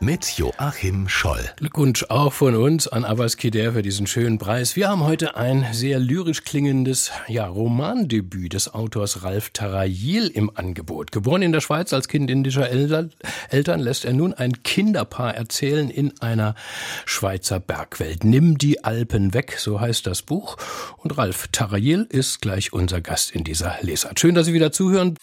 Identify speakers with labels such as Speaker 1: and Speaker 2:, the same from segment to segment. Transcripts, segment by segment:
Speaker 1: mit Joachim Scholl.
Speaker 2: Glückwunsch auch von uns an Abbas Kider für diesen schönen Preis. Wir haben heute ein sehr lyrisch klingendes ja, Romandebüt des Autors Ralf Tarayil im Angebot. Geboren in der Schweiz als Kind indischer Eltern, lässt er nun ein Kinderpaar erzählen in einer Schweizer Bergwelt. Nimm die Alpen weg, so heißt das Buch. Und Ralf Tarayil ist gleich unser Gast in dieser Lesart. Schön, dass Sie wieder zuhören.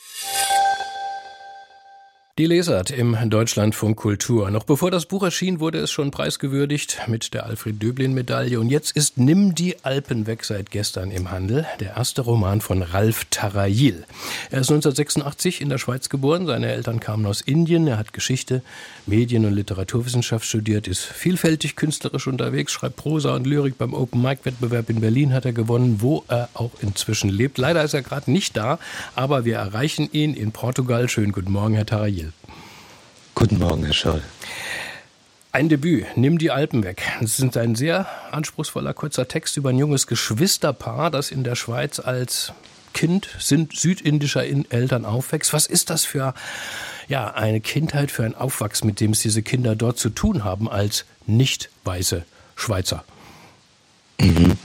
Speaker 2: Die Lesart im Deutschlandfunk Kultur. Noch bevor das Buch erschien, wurde es schon preisgewürdigt mit der Alfred Döblin Medaille. Und jetzt ist Nimm die Alpen weg seit gestern im Handel. Der erste Roman von Ralf Tarayil. Er ist 1986 in der Schweiz geboren. Seine Eltern kamen aus Indien. Er hat Geschichte, Medien- und Literaturwissenschaft studiert, ist vielfältig künstlerisch unterwegs, schreibt Prosa und Lyrik. Beim Open Mic Wettbewerb in Berlin hat er gewonnen, wo er auch inzwischen lebt. Leider ist er gerade nicht da, aber wir erreichen ihn in Portugal. Schönen guten Morgen, Herr Tarayil.
Speaker 3: Guten Morgen, Herr Scholl.
Speaker 2: Ein Debüt, Nimm die Alpen weg. Es ist ein sehr anspruchsvoller kurzer Text über ein junges Geschwisterpaar, das in der Schweiz als Kind sind südindischer Eltern aufwächst. Was ist das für ja, eine Kindheit, für ein Aufwachsen, mit dem es diese Kinder dort zu tun haben als nicht weiße Schweizer?
Speaker 3: Mhm.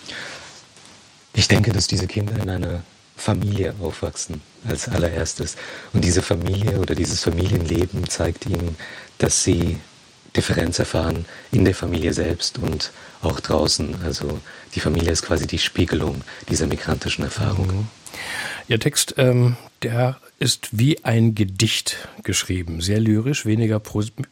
Speaker 3: Ich denke, dass diese Kinder in einer Familie aufwachsen als allererstes. Und diese Familie oder dieses Familienleben zeigt ihnen, dass sie Differenz erfahren in der Familie selbst und auch draußen. Also die Familie ist quasi die Spiegelung dieser migrantischen Erfahrung. Mhm.
Speaker 2: Ihr Text, ähm, der ist wie ein Gedicht geschrieben, sehr lyrisch, weniger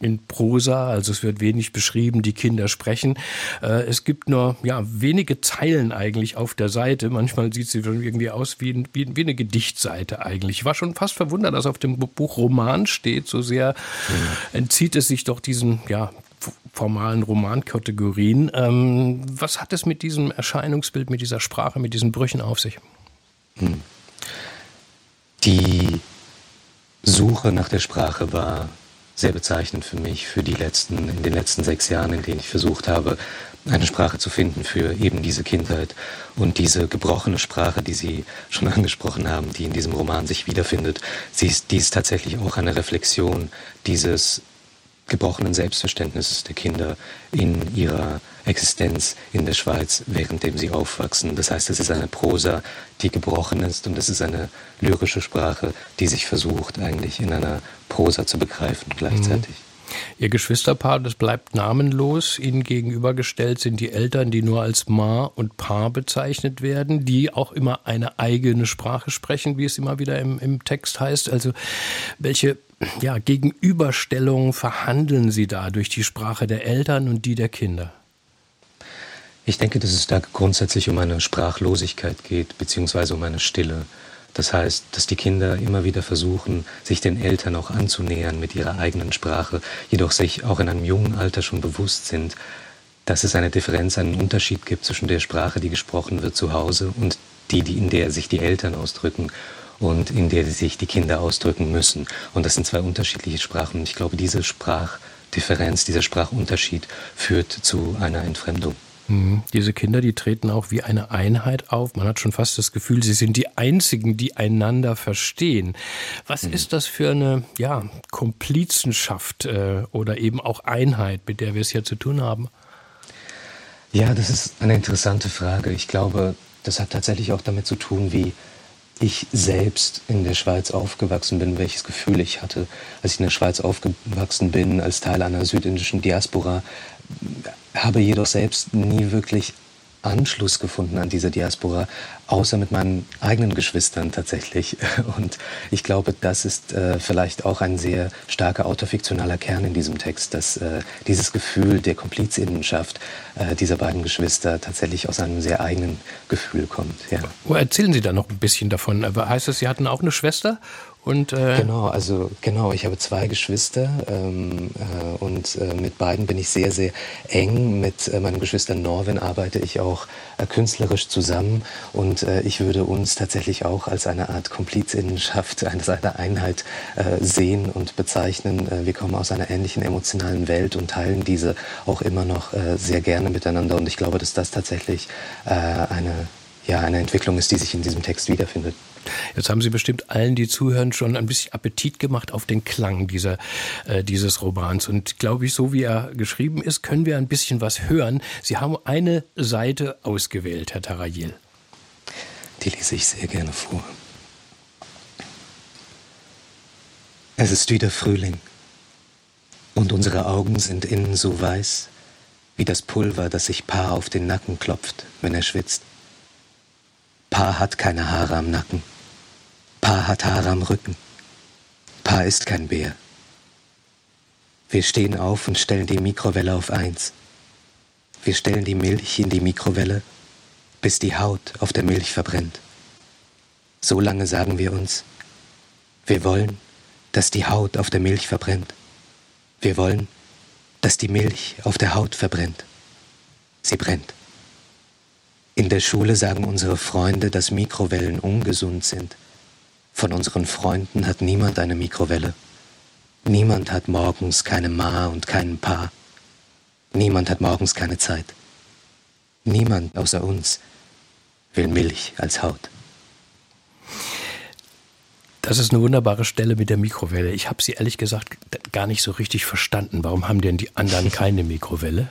Speaker 2: in Prosa, also es wird wenig beschrieben, die Kinder sprechen. Äh, es gibt nur ja, wenige Zeilen eigentlich auf der Seite. Manchmal sieht sie irgendwie aus wie, wie, wie eine Gedichtseite eigentlich. Ich war schon fast verwundert, dass auf dem Buch Roman steht, so sehr mhm. entzieht es sich doch diesen ja, formalen Romankategorien. Ähm, was hat es mit diesem Erscheinungsbild, mit dieser Sprache, mit diesen Brüchen auf sich? Hm.
Speaker 3: Die Suche nach der Sprache war sehr bezeichnend für mich, für die letzten, in den letzten sechs Jahren, in denen ich versucht habe, eine Sprache zu finden für eben diese Kindheit und diese gebrochene Sprache, die Sie schon angesprochen haben, die in diesem Roman sich wiederfindet. Sie ist, die ist tatsächlich auch eine Reflexion dieses gebrochenen Selbstverständnisses der Kinder in ihrer Existenz in der Schweiz, währenddem sie aufwachsen. Das heißt, es ist eine Prosa, die gebrochen ist und es ist eine lyrische Sprache, die sich versucht, eigentlich in einer Prosa zu begreifen gleichzeitig. Mhm.
Speaker 2: Ihr Geschwisterpaar, das bleibt namenlos. Ihnen gegenübergestellt sind die Eltern, die nur als Ma und Pa bezeichnet werden, die auch immer eine eigene Sprache sprechen, wie es immer wieder im, im Text heißt. Also welche ja, Gegenüberstellungen verhandeln Sie da durch die Sprache der Eltern und die der Kinder?
Speaker 3: Ich denke, dass es da grundsätzlich um eine Sprachlosigkeit geht, beziehungsweise um eine Stille. Das heißt, dass die Kinder immer wieder versuchen, sich den Eltern auch anzunähern mit ihrer eigenen Sprache, jedoch sich auch in einem jungen Alter schon bewusst sind, dass es eine Differenz, einen Unterschied gibt zwischen der Sprache, die gesprochen wird zu Hause und die, in der sich die Eltern ausdrücken und in der sich die Kinder ausdrücken müssen. Und das sind zwei unterschiedliche Sprachen. Ich glaube, diese Sprachdifferenz, dieser Sprachunterschied führt zu einer Entfremdung.
Speaker 2: Mhm. Diese Kinder, die treten auch wie eine Einheit auf. Man hat schon fast das Gefühl, sie sind die Einzigen, die einander verstehen. Was mhm. ist das für eine ja, Komplizenschaft äh, oder eben auch Einheit, mit der wir es hier zu tun haben?
Speaker 3: Ja, das ist eine interessante Frage. Ich glaube, das hat tatsächlich auch damit zu tun, wie ich selbst in der Schweiz aufgewachsen bin, welches Gefühl ich hatte, als ich in der Schweiz aufgewachsen bin, als Teil einer südindischen Diaspora, habe jedoch selbst nie wirklich Anschluss gefunden an diese Diaspora, außer mit meinen eigenen Geschwistern tatsächlich. Und ich glaube, das ist äh, vielleicht auch ein sehr starker autofiktionaler Kern in diesem Text, dass äh, dieses Gefühl der Komplizinnenschaft äh, dieser beiden Geschwister tatsächlich aus einem sehr eigenen Gefühl kommt. Ja.
Speaker 2: Erzählen Sie da noch ein bisschen davon. Aber heißt es, Sie hatten auch eine Schwester
Speaker 3: und, äh genau, also genau, ich habe zwei Geschwister ähm, äh, und äh, mit beiden bin ich sehr, sehr eng. Mit äh, meinem Geschwister Norwin arbeite ich auch äh, künstlerisch zusammen und äh, ich würde uns tatsächlich auch als eine Art Komplizinnenschaft, als eine Einheit sehen und bezeichnen. wir kommen aus einer ähnlichen emotionalen Welt und teilen diese auch immer noch sehr gerne miteinander und ich glaube, dass das tatsächlich eine ja eine Entwicklung ist, die sich in diesem Text wiederfindet.
Speaker 2: Jetzt haben Sie bestimmt allen, die zuhören, schon ein bisschen Appetit gemacht auf den Klang dieser, äh, dieses Romans. Und glaube ich, so wie er geschrieben ist, können wir ein bisschen was hören. Sie haben eine Seite ausgewählt, Herr Tarayel.
Speaker 3: Die lese ich sehr gerne vor. Es ist wieder Frühling und unsere Augen sind innen so weiß wie das Pulver, das sich Pa auf den Nacken klopft, wenn er schwitzt. Pa hat keine Haare am Nacken. Pa hat Haare am Rücken. Pa ist kein Bär. Wir stehen auf und stellen die Mikrowelle auf eins. Wir stellen die Milch in die Mikrowelle, bis die Haut auf der Milch verbrennt. So lange sagen wir uns, wir wollen, dass die Haut auf der Milch verbrennt. Wir wollen, dass die Milch auf der Haut verbrennt. Sie brennt. In der Schule sagen unsere Freunde, dass Mikrowellen ungesund sind. Von unseren Freunden hat niemand eine Mikrowelle. Niemand hat morgens keine Ma und keinen Pa. Niemand hat morgens keine Zeit. Niemand außer uns will Milch als Haut.
Speaker 2: Das ist eine wunderbare Stelle mit der Mikrowelle. Ich habe sie ehrlich gesagt gar nicht so richtig verstanden. Warum haben denn die anderen keine Mikrowelle?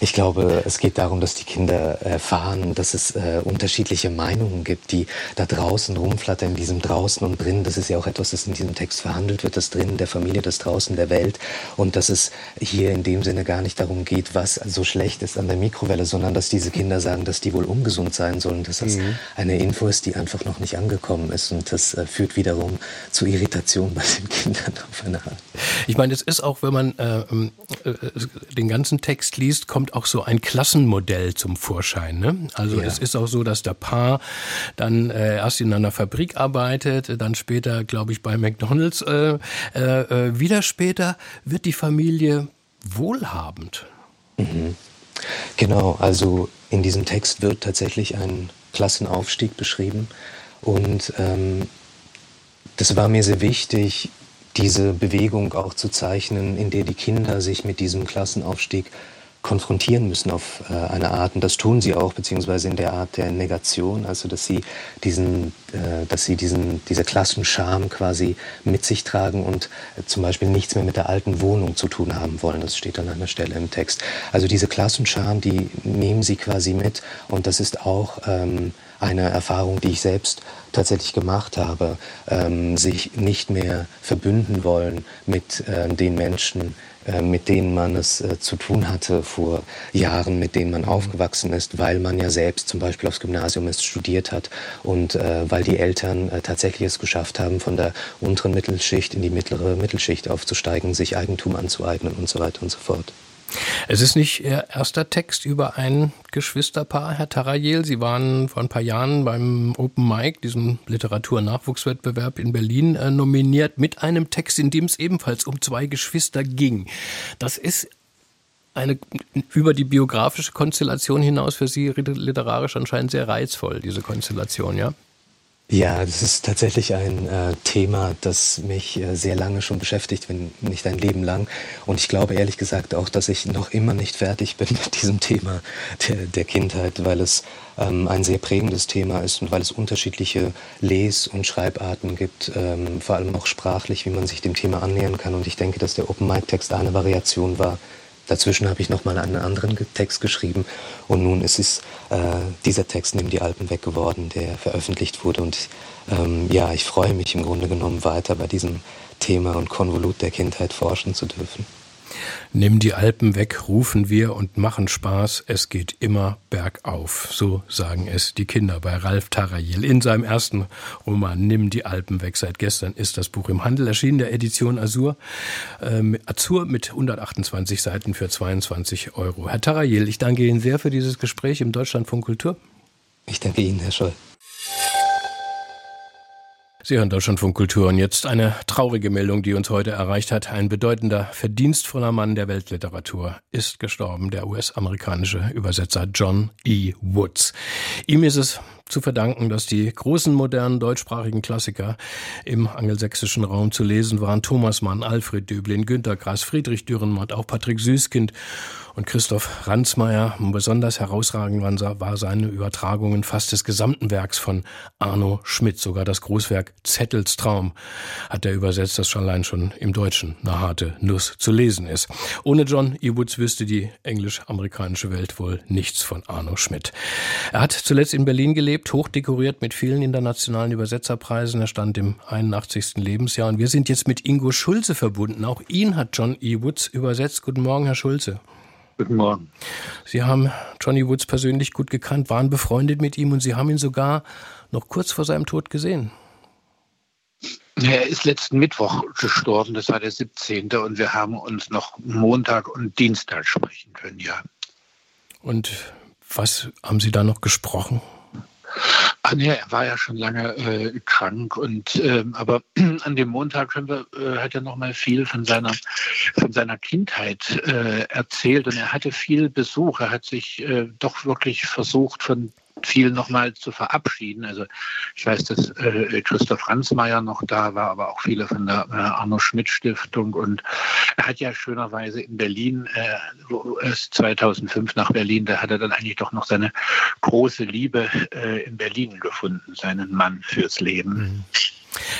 Speaker 3: Ich glaube, es geht darum, dass die Kinder erfahren, dass es äh, unterschiedliche Meinungen gibt, die da draußen rumflattern, in diesem Draußen und drinnen. Das ist ja auch etwas, das in diesem Text verhandelt wird, das drinnen der Familie, das draußen der Welt. Und dass es hier in dem Sinne gar nicht darum geht, was so schlecht ist an der Mikrowelle, sondern dass diese Kinder sagen, dass die wohl ungesund sein sollen, dass das mhm. eine Info ist, die einfach noch nicht angekommen ist. Und das äh, führt wiederum zu Irritation bei den Kindern auf eine Art.
Speaker 2: Ich meine, es ist auch, wenn man äh, ähm, äh, den ganzen ganzen Text liest, kommt auch so ein Klassenmodell zum Vorschein. Ne? Also ja. es ist auch so, dass der Paar dann äh, erst in einer Fabrik arbeitet, dann später, glaube ich, bei McDonald's. Äh, äh, äh, wieder später wird die Familie wohlhabend.
Speaker 3: Mhm. Genau, also in diesem Text wird tatsächlich ein Klassenaufstieg beschrieben und ähm, das war mir sehr wichtig, diese Bewegung auch zu zeichnen, in der die Kinder sich mit diesem Klassenaufstieg konfrontieren müssen auf äh, eine Art. Und das tun sie auch, beziehungsweise in der Art der Negation, also dass sie diesen, äh, dass sie diesen, diese Klassenscham quasi mit sich tragen und äh, zum Beispiel nichts mehr mit der alten Wohnung zu tun haben wollen. Das steht an einer Stelle im Text. Also diese Klassenscham, die nehmen sie quasi mit und das ist auch ähm, eine Erfahrung, die ich selbst tatsächlich gemacht habe, ähm, sich nicht mehr verbünden wollen mit äh, den Menschen, äh, mit denen man es äh, zu tun hatte vor Jahren, mit denen man aufgewachsen ist, weil man ja selbst zum Beispiel aufs Gymnasium ist, studiert hat und äh, weil die Eltern äh, tatsächlich es geschafft haben, von der unteren Mittelschicht in die mittlere Mittelschicht aufzusteigen, sich Eigentum anzueignen und so weiter und so fort.
Speaker 2: Es ist nicht Ihr erster Text über ein Geschwisterpaar, Herr Tarayel. Sie waren vor ein paar Jahren beim Open Mic, diesem Literaturnachwuchswettbewerb in Berlin, äh, nominiert mit einem Text, in dem es ebenfalls um zwei Geschwister ging. Das ist eine über die biografische Konstellation hinaus für Sie literarisch anscheinend sehr reizvoll, diese Konstellation, ja?
Speaker 3: Ja, das ist tatsächlich ein äh, Thema, das mich äh, sehr lange schon beschäftigt, wenn nicht ein Leben lang. Und ich glaube ehrlich gesagt auch, dass ich noch immer nicht fertig bin mit diesem Thema der, der Kindheit, weil es ähm, ein sehr prägendes Thema ist und weil es unterschiedliche Les- und Schreibarten gibt, ähm, vor allem auch sprachlich, wie man sich dem Thema annähern kann. Und ich denke, dass der Open Mic Text eine Variation war Dazwischen habe ich nochmal einen anderen Text geschrieben und nun ist es äh, dieser Text neben die Alpen weg geworden, der veröffentlicht wurde. Und ähm, ja, ich freue mich im Grunde genommen weiter bei diesem Thema und Konvolut der Kindheit forschen zu dürfen.
Speaker 2: Nimm die Alpen weg, rufen wir und machen Spaß. Es geht immer bergauf. So sagen es die Kinder bei Ralf Tarayel in seinem ersten Roman Nimm die Alpen weg. Seit gestern ist das Buch im Handel erschienen, der Edition Azur. Ähm, Azur mit 128 Seiten für 22 Euro. Herr Tarayel, ich danke Ihnen sehr für dieses Gespräch im Deutschlandfunk Kultur.
Speaker 3: Ich danke Ihnen, Herr Scholl.
Speaker 2: Sie hören Deutschlandfunk Kultur und jetzt eine traurige Meldung, die uns heute erreicht hat. Ein bedeutender, verdienstvoller Mann der Weltliteratur ist gestorben, der US-amerikanische Übersetzer John E. Woods. Ihm ist es zu verdanken, dass die großen modernen deutschsprachigen Klassiker im angelsächsischen Raum zu lesen waren. Thomas Mann, Alfred Döblin, Günter Grass, Friedrich Dürrenmatt, auch Patrick Süßkind und Christoph Ransmayr. Besonders herausragend war seine Übertragungen fast des gesamten Werks von Arno Schmidt. Sogar das Großwerk Zettels Traum hat er übersetzt, das allein schon im Deutschen eine harte Nuss zu lesen ist. Ohne John E. Wüsste die englisch-amerikanische Welt wohl nichts von Arno Schmidt. Er hat zuletzt in Berlin gelebt, hochdekoriert mit vielen internationalen Übersetzerpreisen. Er stand im 81. Lebensjahr und wir sind jetzt mit Ingo Schulze verbunden. Auch ihn hat John E. Woods übersetzt. Guten Morgen, Herr Schulze.
Speaker 4: Guten Morgen.
Speaker 2: Sie haben Johnny Woods persönlich gut gekannt, waren befreundet mit ihm und Sie haben ihn sogar noch kurz vor seinem Tod gesehen.
Speaker 4: Er ist letzten Mittwoch gestorben, das war der 17. und wir haben uns noch Montag und Dienstag sprechen können, ja.
Speaker 2: Und was haben Sie da noch gesprochen?
Speaker 4: Ah, nee, er war ja schon lange äh, krank und ähm, aber an dem Montag haben wir, äh, hat er noch mal viel von seiner von seiner Kindheit äh, erzählt und er hatte viel Besuch. Er hat sich äh, doch wirklich versucht von viel nochmal zu verabschieden. Also ich weiß, dass äh, Christoph Ransmayr noch da war, aber auch viele von der äh, Arno Schmidt Stiftung. Und er hat ja schönerweise in Berlin, äh, wo es 2005 nach Berlin, da hat er dann eigentlich doch noch seine große Liebe äh, in Berlin gefunden, seinen Mann fürs Leben. Mhm.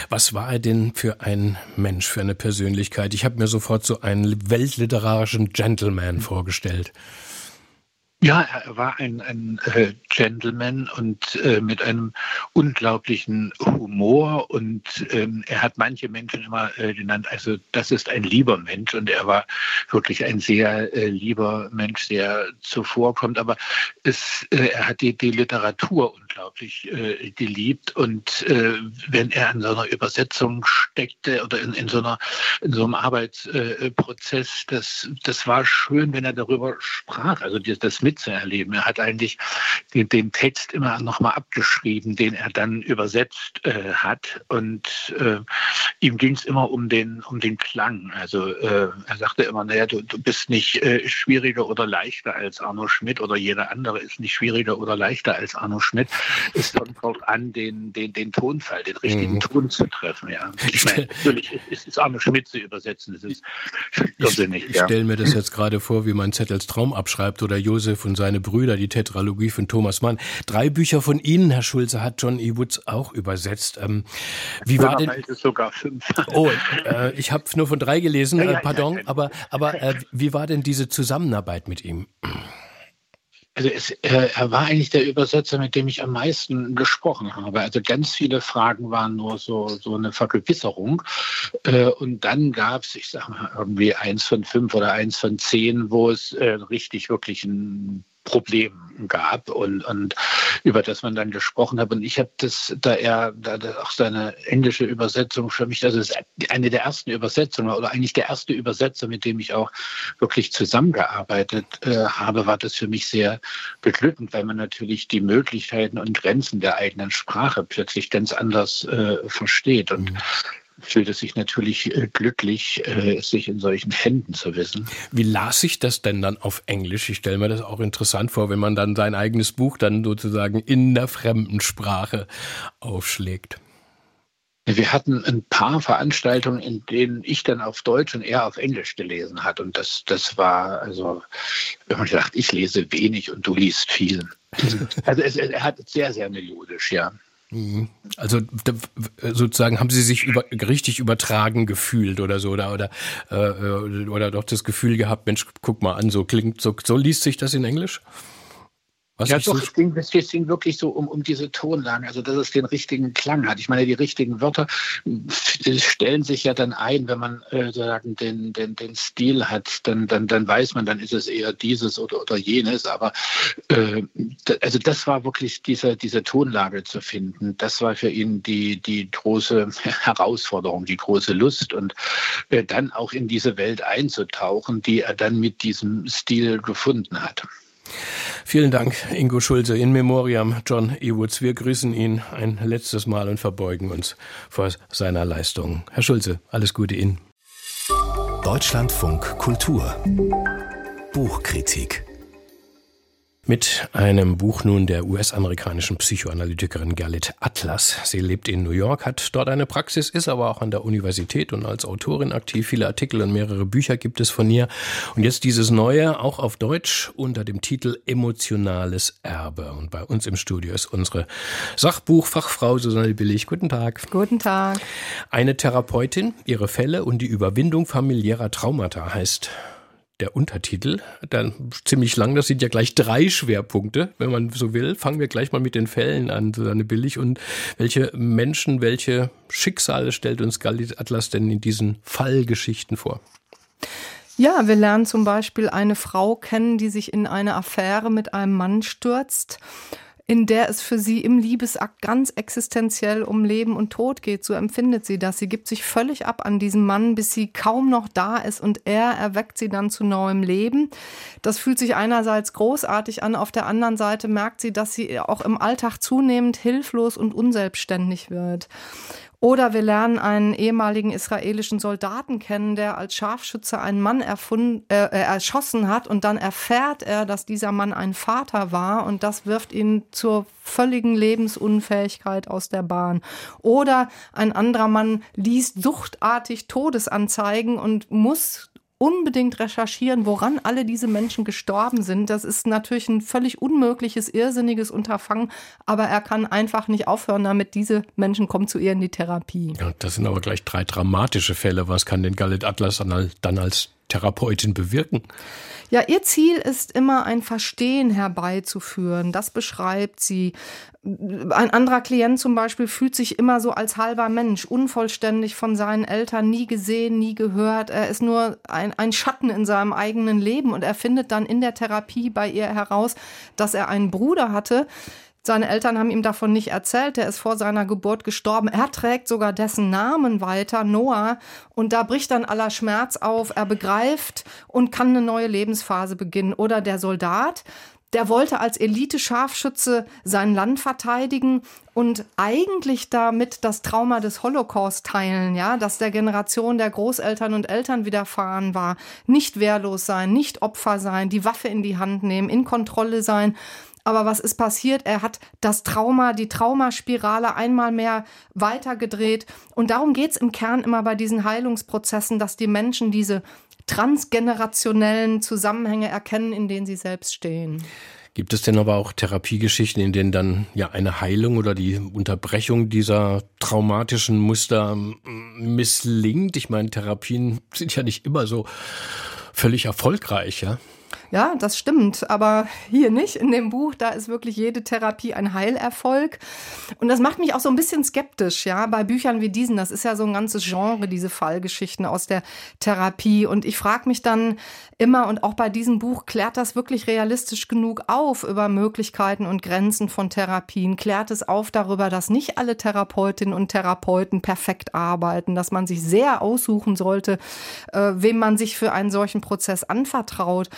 Speaker 2: Was war er denn für ein Mensch, für eine Persönlichkeit? Ich habe mir sofort so einen weltliterarischen Gentleman vorgestellt.
Speaker 4: Ja, er war ein, ein äh, Gentleman und äh, mit einem unglaublichen Humor und ähm, er hat manche Menschen immer äh, genannt, also das ist ein lieber Mensch und er war wirklich ein sehr äh, lieber Mensch, der zuvorkommt, aber es, äh, er hat die, die Literatur unglaublich äh, geliebt und wenn er an so einer Übersetzung steckte oder in, in, so, einer, in so einem Arbeitsprozess, das, das war schön, wenn er darüber sprach, also das, das mitzuerleben. Er hat eigentlich den, den Text immer nochmal abgeschrieben, den er dann übersetzt äh, hat. Und äh, ihm ging es immer um den, um den Klang. Also äh, er sagte immer, naja, du, du bist nicht äh, schwieriger oder leichter als Arno Schmidt oder jeder andere ist nicht schwieriger oder leichter als Arno Schmidt. Es kommt darauf an, den, den, den Tonfall, den richtigen mhm. Ton zu treffen. Ja. Ich meine, natürlich ist, ist Arno Schmidt zu übersetzen. Das ist
Speaker 2: irrsinnig. Ich, ich stelle mir das jetzt gerade vor, wie man Zettels Traum abschreibt oder Josef Josef und seine Brüder, die Tetralogie von Thomas Mann. Drei Bücher von Ihnen, Herr Schulze, hat John E. Woods auch übersetzt. Ähm, wie war denn?
Speaker 4: Sogar fünf.
Speaker 2: Oh, äh, ich habe nur von drei gelesen, äh, pardon, aber, aber äh, wie war denn diese Zusammenarbeit mit ihm?
Speaker 4: Also es, äh, er war eigentlich der Übersetzer, mit dem ich am meisten gesprochen habe. Also ganz viele Fragen waren nur so, so eine Vergewisserung. Äh, und dann gab es, ich sage mal, irgendwie eins von fünf oder eins von zehn, wo es äh, richtig wirklich ein Problem gab und, und über das man dann gesprochen hat. Und ich habe das, da er da auch seine englische Übersetzung für mich, also eine der ersten Übersetzungen oder eigentlich der erste Übersetzer, mit dem ich auch wirklich zusammengearbeitet äh, habe, war das für mich sehr beglückend, weil man natürlich die Möglichkeiten und Grenzen der eigenen Sprache plötzlich ganz anders äh, versteht. Und mhm fühlt es sich natürlich äh, glücklich, äh, sich in solchen Händen zu wissen.
Speaker 2: Wie las sich das denn dann auf Englisch? Ich stelle mir das auch interessant vor, wenn man dann sein eigenes Buch dann sozusagen in der fremden Sprache aufschlägt.
Speaker 4: Wir hatten ein paar Veranstaltungen, in denen ich dann auf Deutsch und er auf Englisch gelesen hat. Und das, das war, also, wenn man sagt, ich lese wenig und du liest viel. Also es, er hat sehr, sehr melodisch, ja.
Speaker 2: Mhm. Also sozusagen haben Sie sich über, richtig übertragen gefühlt oder so oder oder äh, oder doch das Gefühl gehabt, Mensch, guck mal an, so klingt so so liest sich das in Englisch?
Speaker 4: Was ja, doch, so es ging, es ging wirklich so um, um diese Tonlagen, also dass es den richtigen Klang hat. Ich meine, die richtigen Wörter stellen sich ja dann ein, wenn man äh, sagen, den, den, den Stil hat, dann, dann, dann weiß man, dann ist es eher dieses oder, oder jenes. Aber äh, also das war wirklich diese, diese Tonlage zu finden. Das war für ihn die, die große Herausforderung, die große Lust und äh, dann auch in diese Welt einzutauchen, die er dann mit diesem Stil gefunden hat.
Speaker 2: Vielen Dank, Ingo Schulze, in Memoriam John E. Woods. Wir grüßen ihn ein letztes Mal und verbeugen uns vor seiner Leistung. Herr Schulze, alles Gute Ihnen.
Speaker 1: Deutschlandfunk Kultur Buchkritik
Speaker 2: Mit einem Buch nun der US-amerikanischen Psychoanalytikerin Gerlit Atlas. Sie lebt in New York, hat dort eine Praxis, ist aber auch an der Universität und als Autorin aktiv. Viele Artikel und mehrere Bücher gibt es von ihr. Und jetzt dieses neue, auch auf Deutsch, unter dem Titel Emotionales Erbe. Und bei uns im Studio ist unsere Sachbuchfachfrau Susanne Billig. Guten Tag.
Speaker 5: Guten Tag.
Speaker 2: Eine Therapeutin, ihre Fälle und die Überwindung familiärer Traumata heißt der Untertitel, dann ziemlich lang, das sind ja gleich drei Schwerpunkte, wenn man so will. Fangen wir gleich mal mit den Fällen an, Susanne Billig. Und welche Menschen, welche Schicksale stellt uns Galit Atlas denn in diesen Fallgeschichten vor?
Speaker 5: Ja, wir lernen zum Beispiel eine Frau kennen, die sich in eine Affäre mit einem Mann stürzt in der es für sie im Liebesakt ganz existenziell um Leben und Tod geht. So empfindet sie das. Sie gibt sich völlig ab an diesen Mann, bis sie kaum noch da ist und er erweckt sie dann zu neuem Leben. Das fühlt sich einerseits großartig an, auf der anderen Seite merkt sie, dass sie auch im Alltag zunehmend hilflos und unselbstständig wird. Oder wir lernen einen ehemaligen israelischen Soldaten kennen, der als Scharfschütze einen Mann erfunden, äh, äh, erschossen hat und dann erfährt er, dass dieser Mann ein Vater war und das wirft ihn zur völligen Lebensunfähigkeit aus der Bahn. Oder ein anderer Mann liest suchtartig Todesanzeigen und muss unbedingt recherchieren, woran alle diese Menschen gestorben sind. Das ist natürlich ein völlig unmögliches, irrsinniges Unterfangen, aber er kann einfach nicht aufhören damit. Diese Menschen kommen zu ihr in die Therapie.
Speaker 2: Ja, das sind aber gleich drei dramatische Fälle. Was kann denn Galit Atlas dann als Therapeutin bewirken?
Speaker 5: Ja, ihr Ziel ist immer ein Verstehen herbeizuführen. Das beschreibt sie. Ein anderer Klient zum Beispiel fühlt sich immer so als halber Mensch, unvollständig von seinen Eltern, nie gesehen, nie gehört. Er ist nur ein, ein Schatten in seinem eigenen Leben und er findet dann in der Therapie bei ihr heraus, dass er einen Bruder hatte, seine Eltern haben ihm davon nicht erzählt. Er ist vor seiner Geburt gestorben. Er trägt sogar dessen Namen weiter, Noah. Und da bricht dann aller Schmerz auf. Er begreift und kann eine neue Lebensphase beginnen. Oder der Soldat, der wollte als Elite-Scharfschütze sein Land verteidigen und eigentlich damit das Trauma des Holocaust teilen, ja, dass der Generation der Großeltern und Eltern widerfahren war. Nicht wehrlos sein, nicht Opfer sein, die Waffe in die Hand nehmen, in Kontrolle sein. Aber was ist passiert? Er hat das Trauma, die Traumaspirale einmal mehr weitergedreht. Und darum geht es im Kern immer bei diesen Heilungsprozessen, dass die Menschen diese transgenerationellen Zusammenhänge erkennen, in denen sie selbst stehen.
Speaker 2: Gibt es denn aber auch Therapiegeschichten, in denen dann ja eine Heilung oder die Unterbrechung dieser traumatischen Muster misslingt? Ich meine, Therapien sind ja nicht immer so völlig erfolgreich, ja?
Speaker 5: Ja, das stimmt, aber hier nicht. In dem Buch, da ist wirklich jede Therapie ein Heilerfolg. Und das macht mich auch so ein bisschen skeptisch, ja, bei Büchern wie diesen. Das ist ja so ein ganzes Genre, diese Fallgeschichten aus der Therapie. Und ich frage mich dann immer, und auch bei diesem Buch, klärt das wirklich realistisch genug auf über Möglichkeiten und Grenzen von Therapien? Klärt es auf darüber, dass nicht alle Therapeutinnen und Therapeuten perfekt arbeiten, dass man sich sehr aussuchen sollte, äh, wem man sich für einen solchen Prozess anvertraut?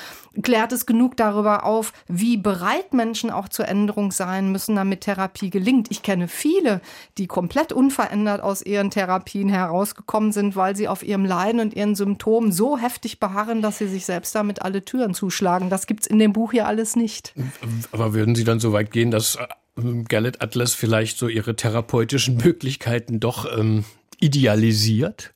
Speaker 5: Klärt es genug darüber auf, wie bereit Menschen auch zur Änderung sein müssen, damit Therapie gelingt. Ich kenne viele, die komplett unverändert aus ihren Therapien herausgekommen sind, weil sie auf ihrem Leiden und ihren Symptomen so heftig beharren, dass sie sich selbst damit alle Türen zuschlagen. Das gibt es in dem Buch hier alles nicht.
Speaker 2: Aber würden Sie dann so weit gehen, dass äh, Gerlet Atlas vielleicht so ihre therapeutischen Möglichkeiten doch ähm, idealisiert?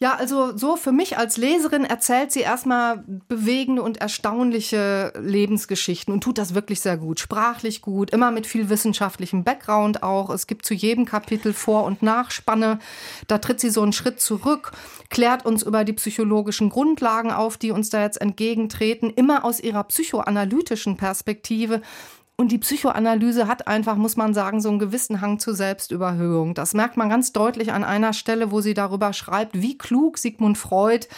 Speaker 5: Ja, also so für mich als Leserin erzählt sie erstmal bewegende und erstaunliche Lebensgeschichten und tut das wirklich sehr gut. Sprachlich gut, immer mit viel wissenschaftlichem Background auch. Es gibt zu jedem Kapitel Vor- und Nachspanne. Da tritt sie so einen Schritt zurück, klärt uns über die psychologischen Grundlagen auf, die uns da jetzt entgegentreten, immer aus ihrer psychoanalytischen Perspektive. Und die Psychoanalyse hat einfach, muss man sagen, so einen gewissen Hang zur Selbstüberhöhung. Das merkt man ganz deutlich an einer Stelle, wo sie darüber schreibt, wie klug Sigmund Freud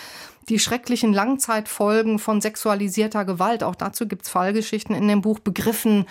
Speaker 5: die schrecklichen Langzeitfolgen von sexualisierter Gewalt, auch dazu gibt's Fallgeschichten in dem Buch, begriffen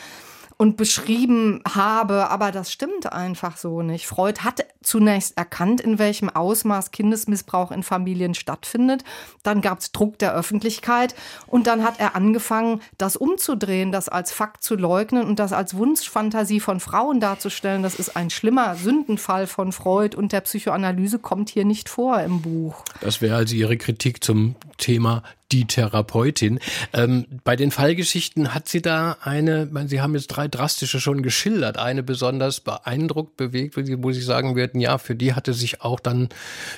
Speaker 5: und beschrieben habe, aber das stimmt einfach so nicht. Freud hat zunächst erkannt, in welchem Ausmaß Kindesmissbrauch in Familien stattfindet. Dann gab es Druck der Öffentlichkeit und dann hat er angefangen, das umzudrehen, das als Fakt zu leugnen und das als Wunschfantasie von Frauen darzustellen. Das ist ein schlimmer Sündenfall von Freud und der Psychoanalyse kommt hier nicht vor im Buch.
Speaker 2: Das wäre also Ihre Kritik zum Thema die Therapeutin. Ähm, bei den Fallgeschichten hat sie da eine, meine, Sie haben jetzt drei drastische schon geschildert, eine besonders beeindruckt, bewegt, wo Sie sagen würden, ja, für die hatte sich auch dann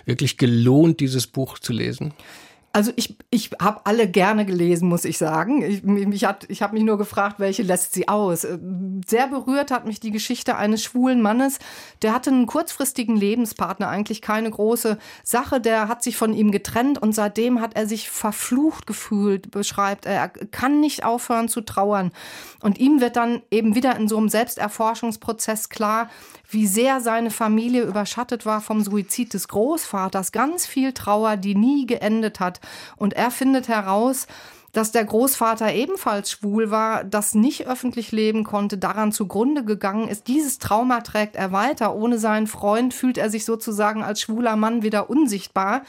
Speaker 2: wirklich gelohnt, dieses Buch zu lesen.
Speaker 5: Also ich, ich habe alle gerne gelesen, muss ich sagen. Ich, mich hat, ich habe mich nur gefragt, welche lässt sie aus. Äh, sehr berührt hat mich die Geschichte eines schwulen Mannes. Der hatte einen kurzfristigen Lebenspartner, eigentlich keine große Sache. Der hat sich von ihm getrennt und seitdem hat er sich verflucht gefühlt, beschreibt er. Er kann nicht aufhören zu trauern. Und ihm wird dann eben wieder in so einem Selbsterforschungsprozess klar, wie sehr seine Familie überschattet war vom Suizid des Großvaters. Ganz viel Trauer, die nie geendet hat. Und er findet heraus, dass der Großvater ebenfalls schwul war, das nicht öffentlich leben konnte, daran zugrunde gegangen ist. Dieses Trauma trägt er weiter. Ohne seinen Freund fühlt er sich sozusagen als schwuler Mann wieder unsichtbar.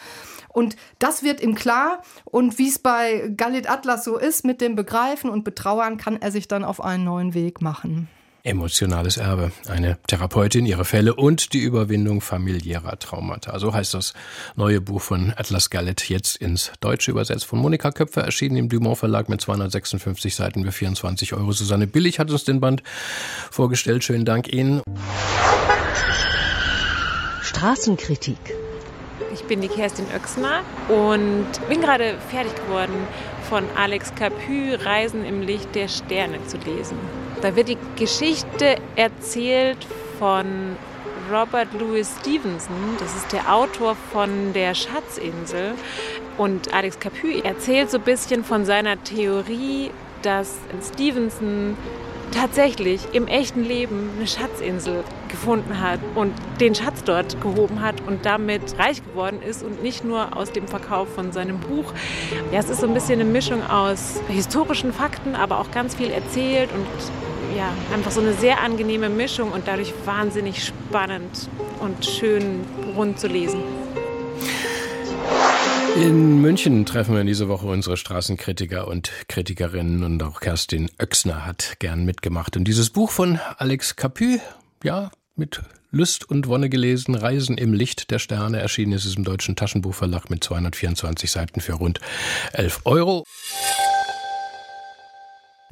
Speaker 5: Und das wird ihm klar. Und wie es bei Galit Atlas so ist, mit dem Begreifen und Betrauern kann er sich dann auf einen neuen Weg machen.
Speaker 2: Emotionales Erbe, eine Therapeutin, ihre Fälle und die Überwindung familiärer Traumata. So heißt das neue Buch von Atlas Gallet, jetzt ins Deutsche übersetzt von Monika Köpfer, erschienen im Dumont Verlag mit 256 Seiten für 24 Euro. Susanne Billig hat uns den Band vorgestellt. Schönen Dank Ihnen.
Speaker 6: Straßenkritik.
Speaker 7: Ich bin die Kerstin Oechsner und bin gerade fertig geworden, von Alex Capu Reisen im Licht der Sterne zu lesen. Da wird die Geschichte erzählt von Robert Louis Stevenson, das ist der Autor von Der Schatzinsel. Und Alex Capu erzählt so ein bisschen von seiner Theorie, dass Stevenson tatsächlich im echten Leben eine Schatzinsel gefunden hat und den Schatz dort gehoben hat und damit reich geworden ist und nicht nur aus dem Verkauf von seinem Buch. Ja, es ist so ein bisschen eine Mischung aus historischen Fakten, aber auch ganz viel erzählt und ja, einfach so eine sehr angenehme Mischung und dadurch wahnsinnig spannend und schön rund zu lesen.
Speaker 2: In München treffen wir diese Woche unsere Straßenkritiker und Kritikerinnen und auch Kerstin Oechsner hat gern mitgemacht. Und dieses Buch von Alex Capu, ja, mit Lust und Wonne gelesen, Reisen im Licht der Sterne, erschienen ist es im Deutschen Taschenbuchverlag mit 224 Seiten für rund 11 Euro.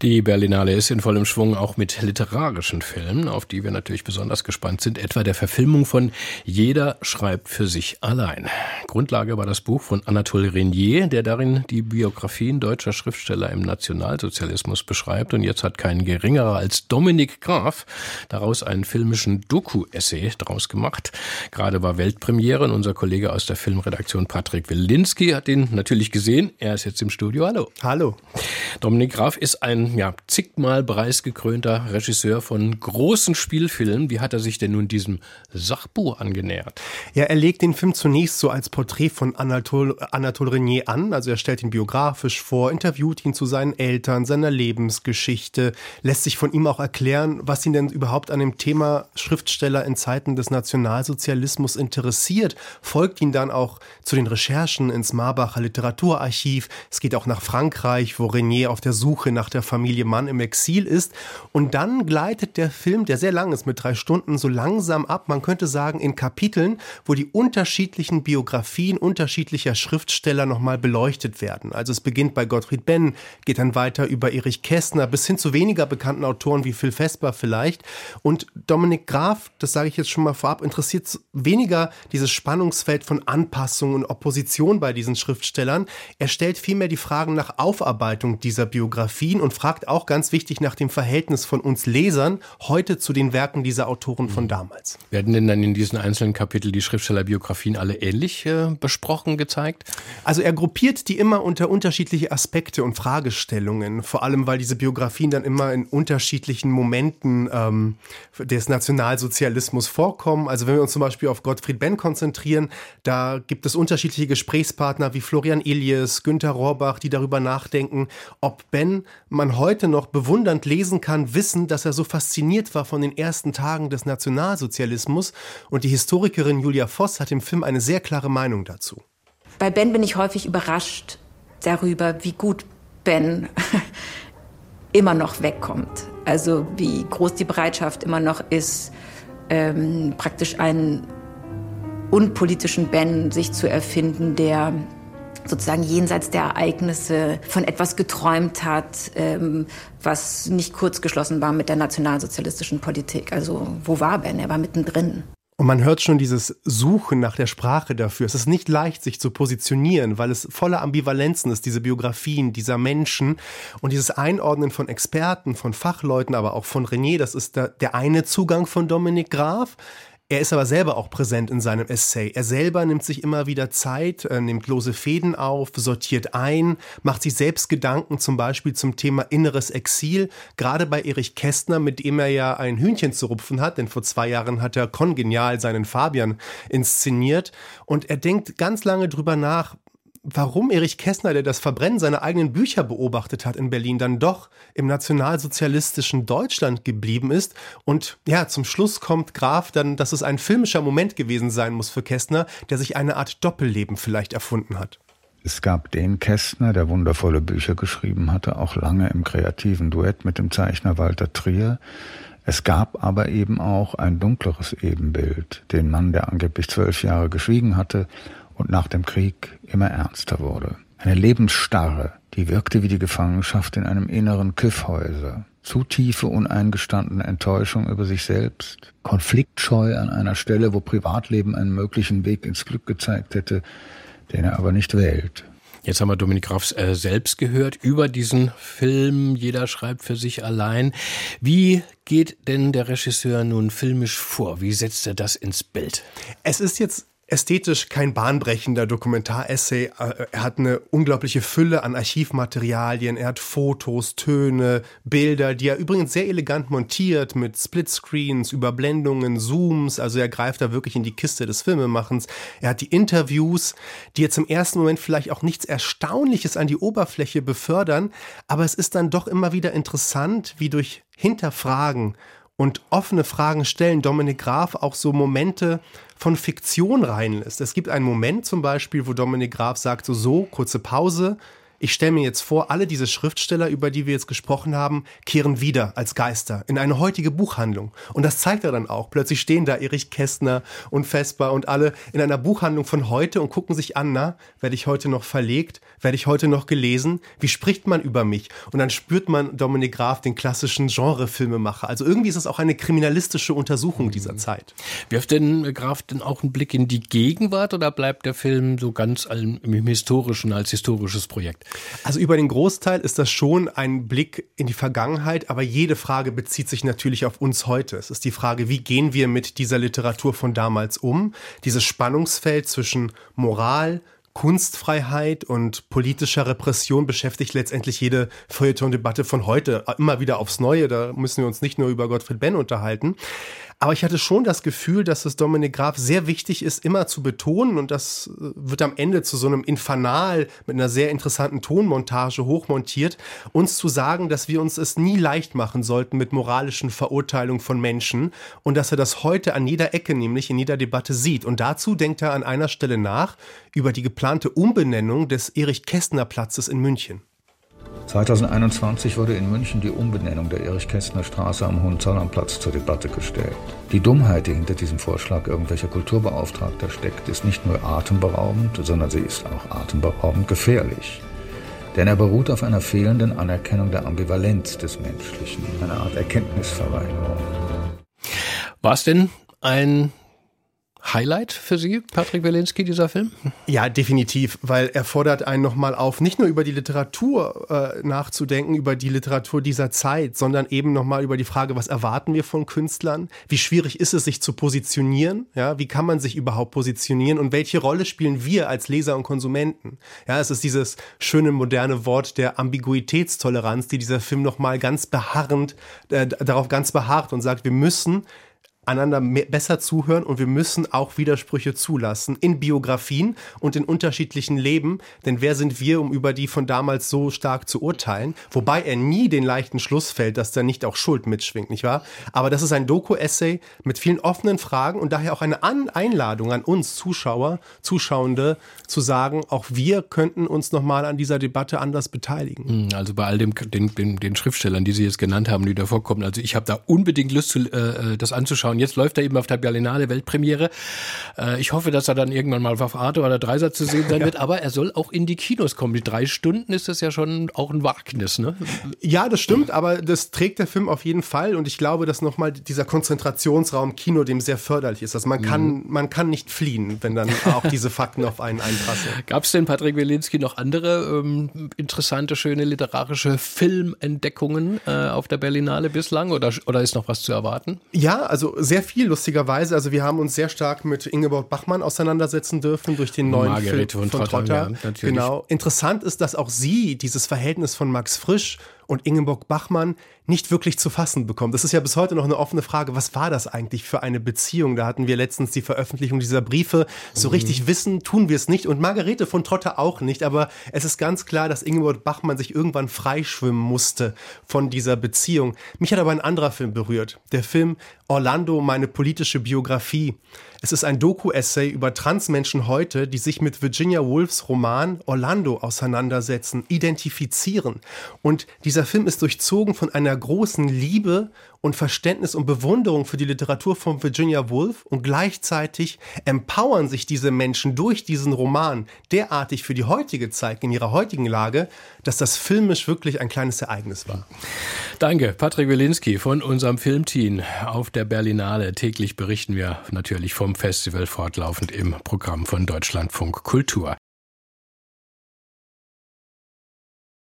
Speaker 2: Die Berlinale ist in vollem Schwung auch mit literarischen Filmen, auf die wir natürlich besonders gespannt sind, etwa der Verfilmung von Jeder schreibt für sich allein. Grundlage war das Buch von Anatole Renier, der darin die Biografien deutscher Schriftsteller im Nationalsozialismus beschreibt. Und jetzt hat kein geringerer als Dominik Graf daraus einen filmischen Doku-Essay draus gemacht. Gerade war Weltpremiere und unser Kollege aus der Filmredaktion Patrick Wilinski hat ihn natürlich gesehen. Er ist jetzt im Studio. Hallo.
Speaker 8: Hallo.
Speaker 2: Dominik Graf ist ein ja, zigmal preisgekrönter Regisseur von großen Spielfilmen. Wie hat er sich denn nun diesem Sachbuch angenähert?
Speaker 8: Ja, er legt den Film zunächst so als Porträt von Anatole, Anatole Renier an. Also er stellt ihn biografisch vor, interviewt ihn zu seinen Eltern, seiner Lebensgeschichte, lässt sich von ihm auch erklären, was ihn denn überhaupt an dem Thema Schriftsteller in Zeiten des Nationalsozialismus interessiert, folgt ihn dann auch zu den Recherchen ins Marbacher Literaturarchiv. Es geht auch nach Frankreich, wo Renier auf der Suche nach der Familie Familie Mann im Exil ist. Und dann gleitet der Film, der sehr lang ist mit drei Stunden, so langsam ab. Man könnte sagen, in Kapiteln, wo die unterschiedlichen Biografien unterschiedlicher Schriftsteller nochmal beleuchtet werden. Also es beginnt bei Gottfried Benn, geht dann weiter über Erich Kästner bis hin zu weniger bekannten Autoren wie Phil Vesper vielleicht. Und Dominik Graf, das sage ich jetzt schon mal vorab, interessiert weniger dieses Spannungsfeld von Anpassung und Opposition bei diesen Schriftstellern. Er stellt vielmehr die Fragen nach Aufarbeitung dieser Biografien und fragt fragt auch ganz wichtig nach dem Verhältnis von uns Lesern heute zu den Werken dieser Autoren von mhm. damals.
Speaker 2: Werden denn dann in diesen einzelnen Kapiteln die Schriftstellerbiografien alle ähnlich äh, besprochen, gezeigt?
Speaker 8: Also er gruppiert die immer unter unterschiedliche Aspekte und Fragestellungen, vor allem weil diese Biografien dann immer in unterschiedlichen Momenten ähm, des Nationalsozialismus vorkommen. Also wenn wir uns zum Beispiel auf Gottfried Benn konzentrieren, da gibt es unterschiedliche Gesprächspartner wie Florian Elias, Günter Rohrbach, die darüber nachdenken, ob Ben man heute noch bewundernd lesen kann, wissen, dass er so fasziniert war von den ersten Tagen des Nationalsozialismus. Und die Historikerin Julia Voss hat im Film eine sehr klare Meinung dazu.
Speaker 9: Bei Ben bin ich häufig überrascht darüber, wie gut Ben immer noch wegkommt. Also wie groß die Bereitschaft immer noch ist, ähm, praktisch einen unpolitischen Ben sich zu erfinden, der sozusagen jenseits der Ereignisse von etwas geträumt hat, ähm, was nicht kurzgeschlossen war mit der nationalsozialistischen Politik. Also wo war Ben? Er war mittendrin.
Speaker 8: Und man hört schon dieses Suchen nach der Sprache dafür. Es ist nicht leicht, sich zu positionieren, weil es voller Ambivalenzen ist, diese Biografien dieser Menschen und dieses Einordnen von Experten, von Fachleuten, aber auch von René. Das ist der, der eine Zugang von Dominik Graf. Er ist aber selber auch präsent in seinem Essay. Er selber nimmt sich immer wieder Zeit, äh, nimmt lose Fäden auf, sortiert ein, macht sich selbst Gedanken zum Beispiel zum Thema inneres Exil. Gerade bei Erich Kästner, mit dem er ja ein Hühnchen zu rupfen hat, denn vor zwei Jahren hat er kongenial seinen Fabian inszeniert. Und er denkt ganz lange drüber nach, warum Erich Kästner, der das Verbrennen seiner eigenen Bücher beobachtet hat in Berlin, dann doch im nationalsozialistischen Deutschland geblieben ist. Und ja, zum Schluss kommt Graf dann, dass es ein filmischer Moment gewesen sein muss für Kästner, der sich eine Art Doppelleben vielleicht erfunden hat.
Speaker 10: Es gab den Kästner, der wundervolle Bücher geschrieben hatte, auch lange im kreativen Duett mit dem Zeichner Walter Trier. Es gab aber eben auch ein dunkleres Ebenbild, den Mann, der angeblich zwölf Jahre geschwiegen hatte und nach dem Krieg immer ernster wurde. Eine Lebensstarre, die wirkte wie die Gefangenschaft in einem inneren Kiffhäuser. Zu tiefe, uneingestandene Enttäuschung über sich selbst, Konfliktscheu an einer Stelle, wo Privatleben einen möglichen Weg ins Glück gezeigt hätte, den er aber nicht wählt.
Speaker 2: Jetzt haben wir Dominik Grafs äh, selbst gehört über diesen Film. Jeder schreibt für sich allein. Wie geht denn der Regisseur nun filmisch vor? Wie setzt er das ins Bild?
Speaker 8: Es ist jetzt ästhetisch kein bahnbrechender Dokumentaressay. Äh, er hat eine unglaubliche Fülle an Archivmaterialien. Er hat Fotos, Töne, Bilder, die er übrigens sehr elegant montiert mit Splitscreens, Überblendungen, Zooms. Also er greift da wirklich in die Kiste des Filmemachens. Er hat die Interviews, die jetzt im ersten Moment vielleicht auch nichts Erstaunliches an die Oberfläche befördern. Aber es ist dann doch immer wieder interessant, wie durch Hinterfragen und offene Fragen stellen Dominik Graf auch so Momente von Fiktion reinlässt. Es gibt einen Moment zum Beispiel, wo Dominik Graf sagt, so, so, kurze Pause, ich stelle mir jetzt vor, alle diese Schriftsteller, über die wir jetzt gesprochen haben, kehren wieder als Geister in eine heutige Buchhandlung. Und das zeigt er dann auch. Plötzlich stehen da Erich Kästner und Vesper und alle in einer Buchhandlung von heute und gucken sich an, na, werde ich heute noch verlegt? Werde ich heute noch gelesen? Wie spricht man über mich? Und dann spürt man Dominik Graf, den klassischen Genrefilmemacher. Also irgendwie ist es auch eine kriminalistische Untersuchung dieser Zeit.
Speaker 2: Wirft denn Graf denn auch einen Blick in die Gegenwart oder bleibt der Film so ganz im Historischen als historisches Projekt?
Speaker 8: Also über den Großteil ist das schon ein Blick in die Vergangenheit, aber jede Frage bezieht sich natürlich auf uns heute. Es ist die Frage, wie gehen wir mit dieser Literatur von damals um? Dieses Spannungsfeld zwischen Moral, Kunstfreiheit und politischer Repression beschäftigt letztendlich jede Feuilleton-Debatte von heute immer wieder aufs Neue. Da müssen wir uns nicht nur über Gottfried Benn unterhalten. Aber ich hatte schon das Gefühl, dass es Dominik Graf sehr wichtig ist, immer zu betonen, und das äh, wird am Ende zu so einem Infernal mit einer sehr interessanten Tonmontage hochmontiert, uns zu sagen, dass wir uns es nie leicht machen sollten mit moralischen Verurteilungen von Menschen und dass er das heute an jeder Ecke, nämlich in jeder Debatte sieht. Und dazu denkt er an einer Stelle nach über die geplante Umbenennung des Erich Kästner Platzes in München.
Speaker 10: 2021 wurde in München die Umbenennung der Erich-Kästner Straße am Hohenzollerplatz zur Debatte gestellt. Die Dummheit, die hinter diesem Vorschlag irgendwelcher Kulturbeauftragter steckt, ist nicht nur atemberaubend, sondern sie ist auch atemberaubend gefährlich. Denn er beruht auf einer fehlenden Anerkennung der Ambivalenz des Menschlichen, einer Art Erkenntnisverweigerung.
Speaker 2: War es denn ein Highlight für Sie, Patrick Wilinski, dieser Film?
Speaker 8: Ja, definitiv, weil er fordert einen nochmal auf, nicht nur über die Literatur äh, nachzudenken, über die Literatur dieser Zeit, sondern eben nochmal über die Frage, was erwarten wir von Künstlern? Wie schwierig ist es, sich zu positionieren? Ja, wie kann man sich überhaupt positionieren? Und welche Rolle spielen wir als Leser und Konsumenten? Ja, es ist dieses schöne moderne Wort der Ambiguitätstoleranz, die dieser Film nochmal ganz beharrend, äh, darauf ganz beharrt und sagt, wir müssen einander mehr, besser zuhören und wir müssen auch Widersprüche zulassen in Biografien und in unterschiedlichen Leben. Denn wer sind wir, um über die von damals so stark zu urteilen? Wobei er nie den leichten Schluss fällt, dass da nicht auch Schuld mitschwingt, nicht wahr? Aber das ist ein Doku-Essay mit vielen offenen Fragen und daher auch eine An Einladung an uns Zuschauer, Zuschauende, zu sagen, auch wir könnten uns nochmal an dieser Debatte anders beteiligen.
Speaker 2: Hm, also bei all dem, den, den, den Schriftstellern, die Sie jetzt genannt haben, die da vorkommen, also ich habe da unbedingt Lust, zu, äh, das anzuschauen. Jetzt läuft er eben auf der Berlinale Weltpremiere. Äh, ich hoffe, dass er dann irgendwann mal auf Arte oder Dreisatz zu sehen sein ja. wird, aber er soll auch in die Kinos kommen. Die drei Stunden ist das ja schon auch ein Wagnis, ne?
Speaker 8: Ja, das stimmt, aber das trägt der Film auf jeden Fall und ich glaube, dass nochmal dieser Konzentrationsraum Kino dem sehr förderlich ist. Also man kann, mhm. man kann nicht fliehen, wenn dann auch diese Fakten auf einen einprasseln.
Speaker 2: Gab es denn, Patrick Wilinski, noch andere ähm, interessante, schöne literarische Filmentdeckungen äh, auf der Berlinale bislang oder, oder ist noch was zu erwarten?
Speaker 8: Ja, also sehr viel, lustigerweise. Also wir haben uns sehr stark mit Ingeborg Bachmann auseinandersetzen dürfen durch den neuen
Speaker 2: Margarete
Speaker 8: Film
Speaker 2: von, von Trotter.
Speaker 8: Ja, genau. Interessant ist, dass auch sie dieses Verhältnis von Max Frisch und Ingeborg Bachmann nicht wirklich zu fassen bekommt. Das ist ja bis heute noch eine offene Frage. Was war das eigentlich für eine Beziehung? Da hatten wir letztens die Veröffentlichung dieser Briefe. So mhm. richtig wissen tun wir es nicht und Margarete von Trotter auch nicht. Aber es ist ganz klar, dass Ingeborg Bachmann sich irgendwann freischwimmen musste von dieser Beziehung. Mich hat aber ein anderer Film berührt. Der Film Orlando, meine politische Biografie. Es ist ein Doku-Essay über Transmenschen heute, die sich mit Virginia Woolfs Roman Orlando auseinandersetzen, identifizieren. Und dieser Film ist durchzogen von einer großen Liebe und Verständnis und Bewunderung für die Literatur von Virginia Woolf und gleichzeitig empowern sich diese Menschen durch diesen Roman derartig für die heutige Zeit, in ihrer heutigen Lage, dass das filmisch wirklich ein kleines Ereignis war.
Speaker 2: Danke, Patrick Wilinski von unserem Filmteam auf der Berlinale. Täglich berichten wir natürlich vom Festival fortlaufend im Programm von Deutschlandfunk Kultur.